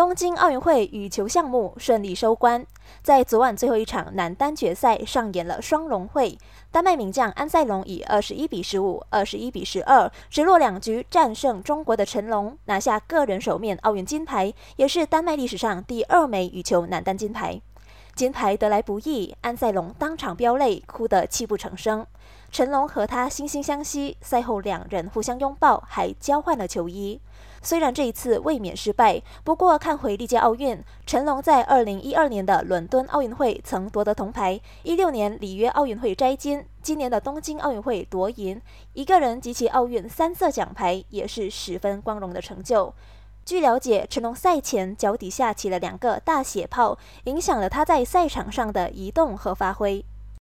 东京奥运会羽球项目顺利收官，在昨晚最后一场男单决赛上演了双龙会。丹麦名将安塞龙以二十一比十五、二十一比十二，直落两局战胜中国的陈龙，拿下个人首面奥运金牌，也是丹麦历史上第二枚羽球男单金牌。金牌得来不易，安塞龙当场飙泪，哭得泣不成声。成龙和他惺惺相惜，赛后两人互相拥抱，还交换了球衣。虽然这一次卫冕失败，不过看回历届奥运，成龙在二零一二年的伦敦奥运会曾夺得铜牌，一六年里约奥运会摘金，今年的东京奥运会夺银，一个人集齐奥运三色奖牌，也是十分光荣的成就。据了解，成龙赛前脚底下起了两个大血泡，影响了他在赛场上的移动和发挥。